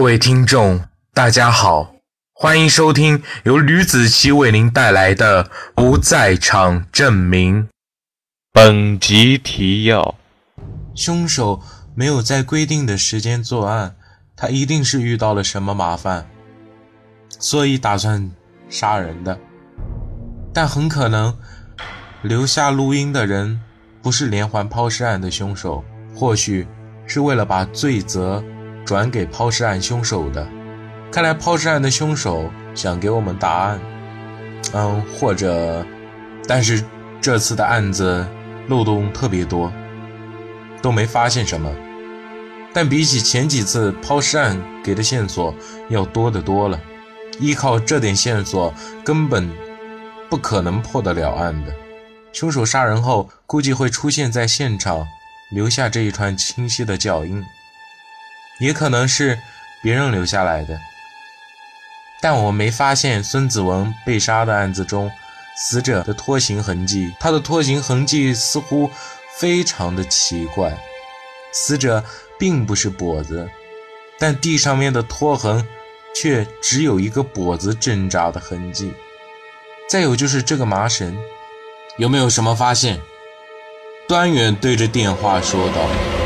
各位听众，大家好，欢迎收听由吕子奇为您带来的《不在场证明》。本集提要：凶手没有在规定的时间作案，他一定是遇到了什么麻烦，所以打算杀人的。但很可能留下录音的人不是连环抛尸案的凶手，或许是为了把罪责。转给抛尸案凶手的，看来抛尸案的凶手想给我们答案。嗯，或者，但是这次的案子漏洞特别多，都没发现什么。但比起前几次抛尸案给的线索要多得多了，依靠这点线索根本不可能破得了案的。凶手杀人后估计会出现在现场，留下这一串清晰的脚印。也可能是别人留下来的，但我没发现孙子文被杀的案子中死者的拖行痕迹。他的拖行痕迹似乎非常的奇怪，死者并不是跛子，但地上面的拖痕却只有一个跛子挣扎的痕迹。再有就是这个麻绳，有没有什么发现？端远对着电话说道。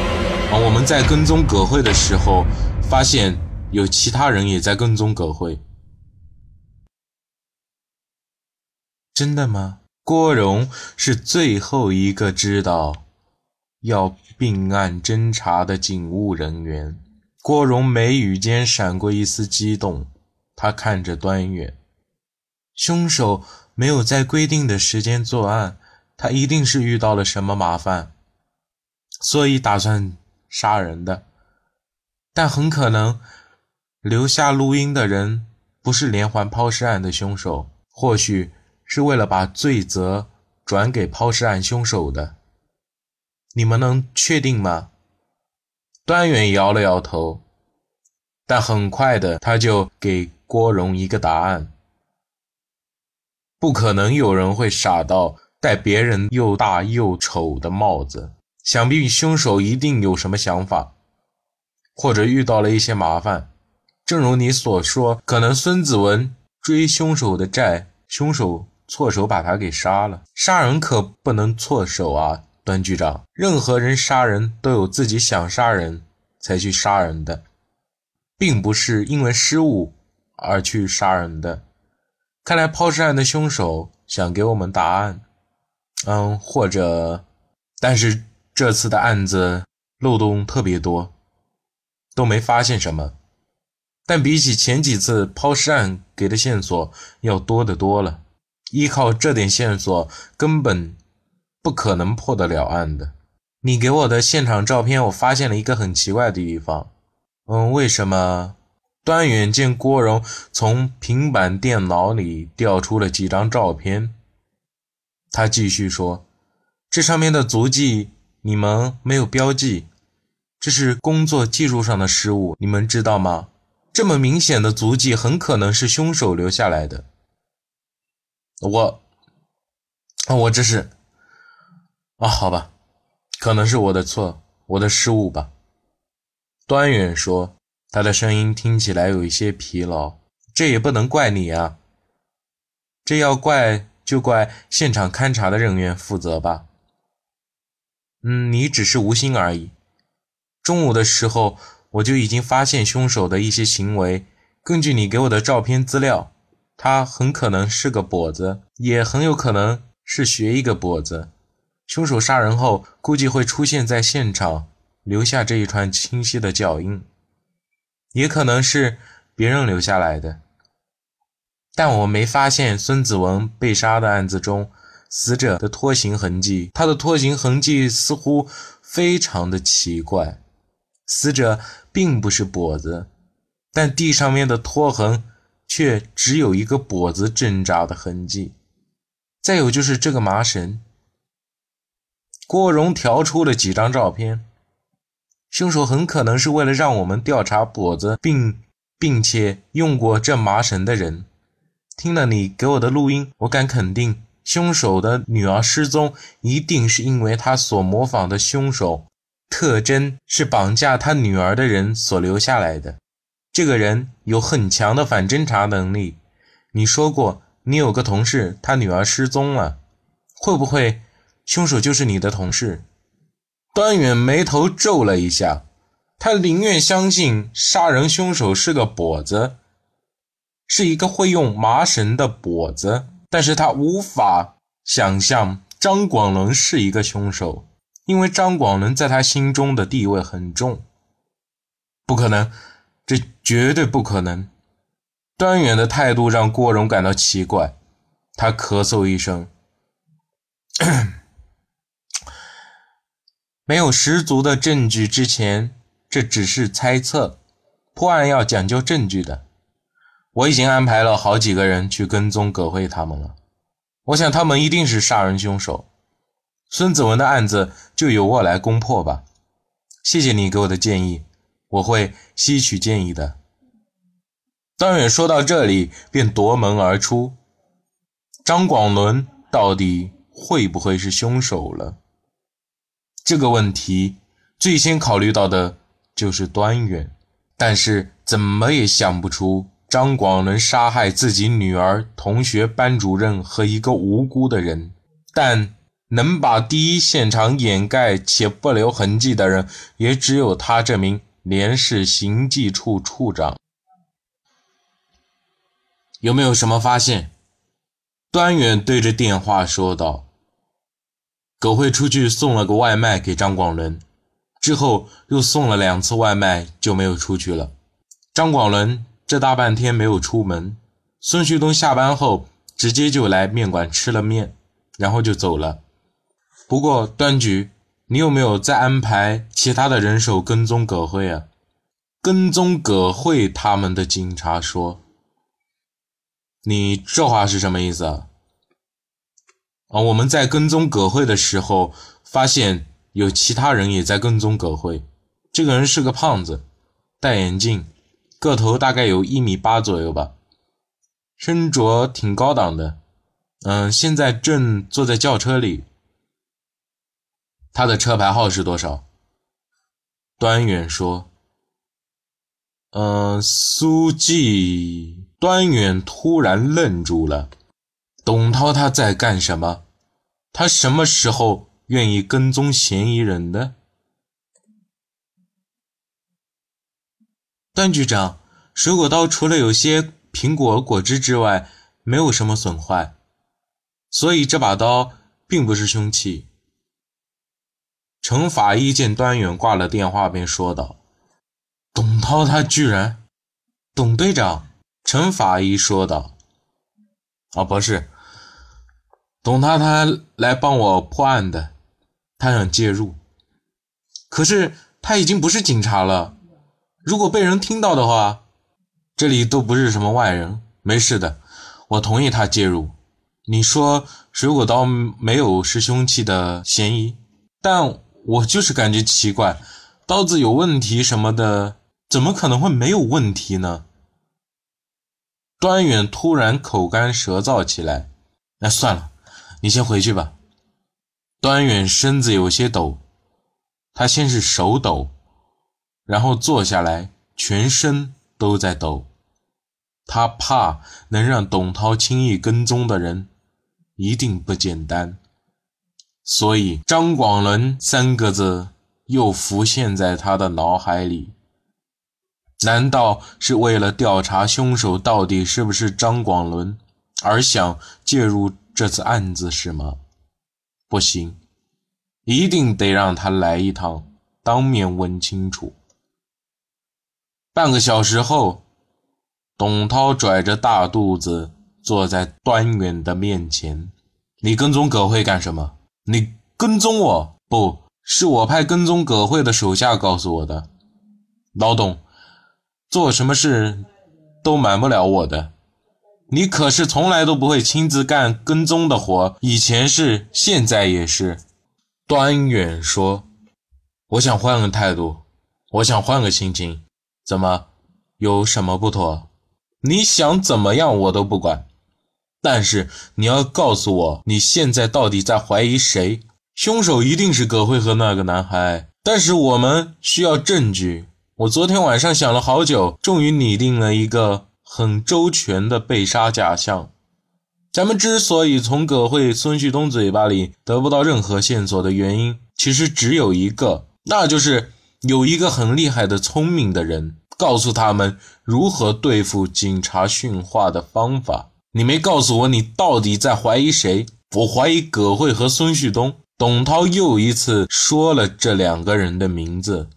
我们在跟踪葛慧的时候，发现有其他人也在跟踪葛慧。真的吗？郭荣是最后一个知道要并案侦查的警务人员。郭荣眉宇间闪过一丝激动，他看着端远，凶手没有在规定的时间作案，他一定是遇到了什么麻烦，所以打算。杀人的，但很可能留下录音的人不是连环抛尸案的凶手，或许是为了把罪责转给抛尸案凶手的。你们能确定吗？端远摇了摇头，但很快的他就给郭荣一个答案：不可能有人会傻到戴别人又大又丑的帽子。想必凶手一定有什么想法，或者遇到了一些麻烦。正如你所说，可能孙子文追凶手的债，凶手错手把他给杀了。杀人可不能错手啊，段局长。任何人杀人都有自己想杀人才去杀人的，并不是因为失误而去杀人的。看来抛尸案的凶手想给我们答案。嗯，或者，但是。这次的案子漏洞特别多，都没发现什么。但比起前几次抛尸案给的线索要多得多了，依靠这点线索根本不可能破得了案的。你给我的现场照片，我发现了一个很奇怪的地方。嗯，为什么？端远见郭荣从平板电脑里调出了几张照片，他继续说：“这上面的足迹。”你们没有标记，这是工作技术上的失误，你们知道吗？这么明显的足迹很可能是凶手留下来的。我，我这是，啊，好吧，可能是我的错，我的失误吧。端远说，他的声音听起来有一些疲劳。这也不能怪你啊，这要怪就怪现场勘查的人员负责吧。嗯，你只是无心而已。中午的时候，我就已经发现凶手的一些行为。根据你给我的照片资料，他很可能是个跛子，也很有可能是学一个跛子。凶手杀人后，估计会出现在现场，留下这一串清晰的脚印。也可能是别人留下来的，但我没发现孙子文被杀的案子中。死者的拖行痕迹，他的拖行痕迹似乎非常的奇怪。死者并不是跛子，但地上面的拖痕却只有一个跛子挣扎的痕迹。再有就是这个麻绳。郭荣调出了几张照片，凶手很可能是为了让我们调查跛子，并并且用过这麻绳的人。听了你给我的录音，我敢肯定。凶手的女儿失踪，一定是因为他所模仿的凶手特征是绑架他女儿的人所留下来的。这个人有很强的反侦查能力。你说过你有个同事，他女儿失踪了，会不会凶手就是你的同事？端远眉头皱了一下，他宁愿相信杀人凶手是个跛子，是一个会用麻绳的跛子，但是他无法想象张广伦是一个凶手，因为张广伦在他心中的地位很重。不可能，这绝对不可能。端远的态度让郭荣感到奇怪，他咳嗽一声：“ 没有十足的证据之前，这只是猜测。破案要讲究证据的。我已经安排了好几个人去跟踪葛慧他们了，我想他们一定是杀人凶手。孙子文的案子就由我来攻破吧。谢谢你给我的建议。”我会吸取建议的。段远说到这里，便夺门而出。张广伦到底会不会是凶手了？这个问题最先考虑到的就是端远，但是怎么也想不出张广伦杀害自己女儿、同学、班主任和一个无辜的人。但能把第一现场掩盖且不留痕迹的人，也只有他这名。连市刑技处处长有没有什么发现？端远对着电话说道：“葛慧出去送了个外卖给张广伦，之后又送了两次外卖，就没有出去了。张广伦这大半天没有出门。孙旭东下班后直接就来面馆吃了面，然后就走了。不过端局。”你有没有再安排其他的人手跟踪葛慧啊？跟踪葛慧他们的警察说：“你这话是什么意思啊？”啊，我们在跟踪葛慧的时候，发现有其他人也在跟踪葛慧。这个人是个胖子，戴眼镜，个头大概有一米八左右吧，身着挺高档的。嗯，现在正坐在轿车里。他的车牌号是多少？端远说：“嗯，苏记。”端远突然愣住了。董涛他在干什么？他什么时候愿意跟踪嫌疑人的？段局长，水果刀除了有些苹果果汁之外，没有什么损坏，所以这把刀并不是凶器。陈法医见端远挂了电话，便说道：“董涛他居然……”董队长，陈法医说道：“啊，不是，董涛他来帮我破案的，他想介入，可是他已经不是警察了，如果被人听到的话，这里都不是什么外人，没事的，我同意他介入。你说水果刀没有是凶器的嫌疑，但……”我就是感觉奇怪，刀子有问题什么的，怎么可能会没有问题呢？端远突然口干舌燥起来，那算了，你先回去吧。端远身子有些抖，他先是手抖，然后坐下来，全身都在抖。他怕能让董涛轻易跟踪的人，一定不简单。所以，张广伦三个字又浮现在他的脑海里。难道是为了调查凶手到底是不是张广伦，而想介入这次案子是吗？不行，一定得让他来一趟，当面问清楚。半个小时后，董涛拽着大肚子坐在端远的面前：“你跟踪葛慧干什么？”你跟踪我？不是我派跟踪葛慧的手下告诉我的。老董，做什么事都瞒不了我的。你可是从来都不会亲自干跟踪的活，以前是，现在也是。端远说：“我想换个态度，我想换个心情。怎么？有什么不妥？你想怎么样，我都不管。”但是你要告诉我，你现在到底在怀疑谁？凶手一定是葛慧和那个男孩，但是我们需要证据。我昨天晚上想了好久，终于拟定了一个很周全的被杀假象。咱们之所以从葛慧、孙旭东嘴巴里得不到任何线索的原因，其实只有一个，那就是有一个很厉害的、聪明的人，告诉他们如何对付警察训话的方法。你没告诉我，你到底在怀疑谁？我怀疑葛慧和孙旭东。董涛又一次说了这两个人的名字。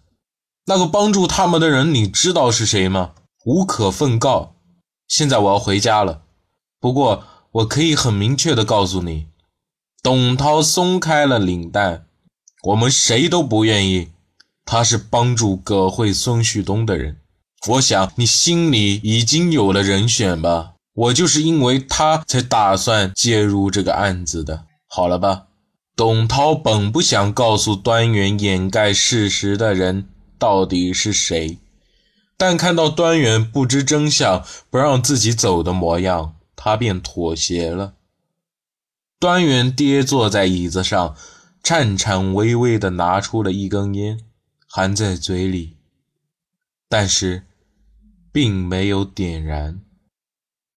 那个帮助他们的人，你知道是谁吗？无可奉告。现在我要回家了。不过我可以很明确的告诉你，董涛松开了领带，我们谁都不愿意。他是帮助葛慧、孙旭东的人。我想你心里已经有了人选吧？我就是因为他才打算介入这个案子的。好了吧？董涛本不想告诉端远掩盖事实的人。到底是谁？但看到端远不知真相、不让自己走的模样，他便妥协了。端远跌坐在椅子上，颤颤巍巍地拿出了一根烟，含在嘴里，但是并没有点燃。